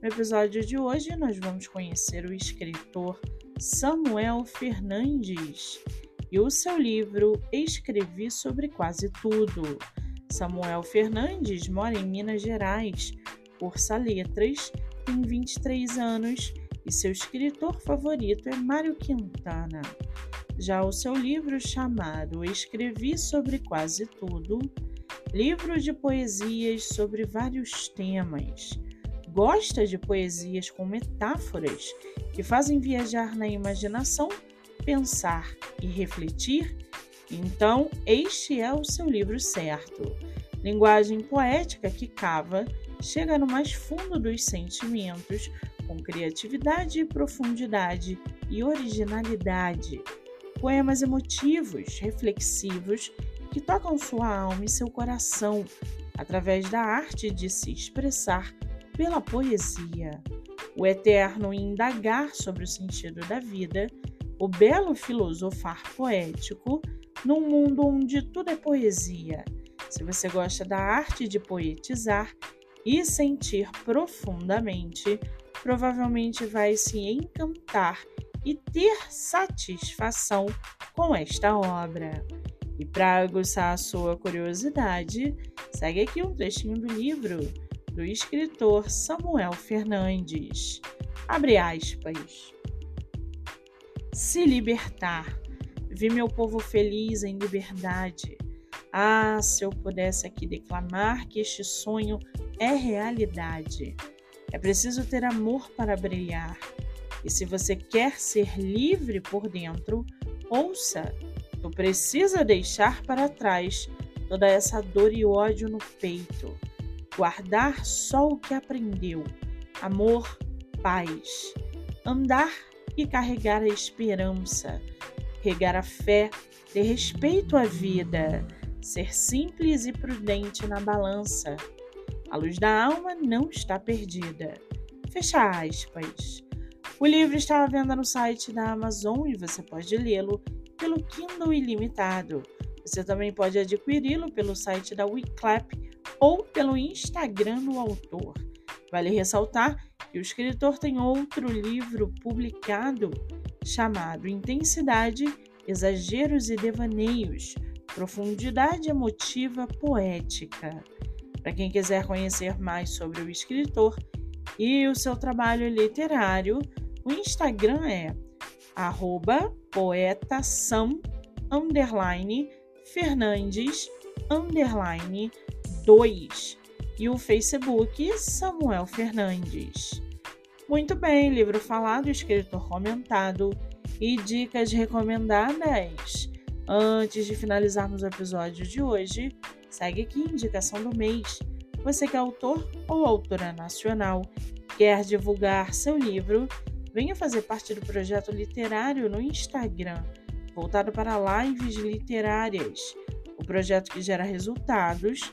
No episódio de hoje, nós vamos conhecer o escritor Samuel Fernandes e o seu livro Escrevi sobre Quase Tudo. Samuel Fernandes mora em Minas Gerais, cursa letras, tem 23 anos e seu escritor favorito é Mário Quintana. Já o seu livro chamado Escrevi sobre Quase Tudo, livro de poesias sobre vários temas gosta de poesias com metáforas que fazem viajar na imaginação, pensar e refletir, então este é o seu livro certo. Linguagem poética que cava, chega no mais fundo dos sentimentos, com criatividade, profundidade e originalidade. Poemas emotivos, reflexivos, que tocam sua alma e seu coração através da arte de se expressar pela poesia, o eterno indagar sobre o sentido da vida, o belo filosofar poético num mundo onde tudo é poesia. Se você gosta da arte de poetizar e sentir profundamente, provavelmente vai se encantar e ter satisfação com esta obra. E para aguçar a sua curiosidade, segue aqui um trechinho do livro do escritor Samuel Fernandes. Abre aspas. Se libertar. Vi meu povo feliz em liberdade. Ah, se eu pudesse aqui declamar que este sonho é realidade. É preciso ter amor para brilhar. E se você quer ser livre por dentro, ouça. Tu precisa deixar para trás toda essa dor e ódio no peito guardar só o que aprendeu, amor, paz, andar e carregar a esperança, regar a fé, ter respeito à vida, ser simples e prudente na balança. A luz da alma não está perdida. Fecha aspas. O livro está à venda no site da Amazon e você pode lê-lo pelo Kindle Ilimitado. Você também pode adquiri-lo pelo site da Wiclap ou pelo Instagram do autor. Vale ressaltar que o escritor tem outro livro publicado chamado Intensidade, Exageros e Devaneios Profundidade Emotiva Poética. Para quem quiser conhecer mais sobre o escritor e o seu trabalho literário, o Instagram é poetasam Fernandes underline 2 e o Facebook Samuel Fernandes. Muito bem, livro falado, escritor comentado e dicas recomendadas. Antes de finalizarmos o episódio de hoje, segue aqui a indicação do mês. Você que é autor ou autora nacional, quer divulgar seu livro, venha fazer parte do projeto literário no Instagram, voltado para lives literárias. O projeto que gera resultados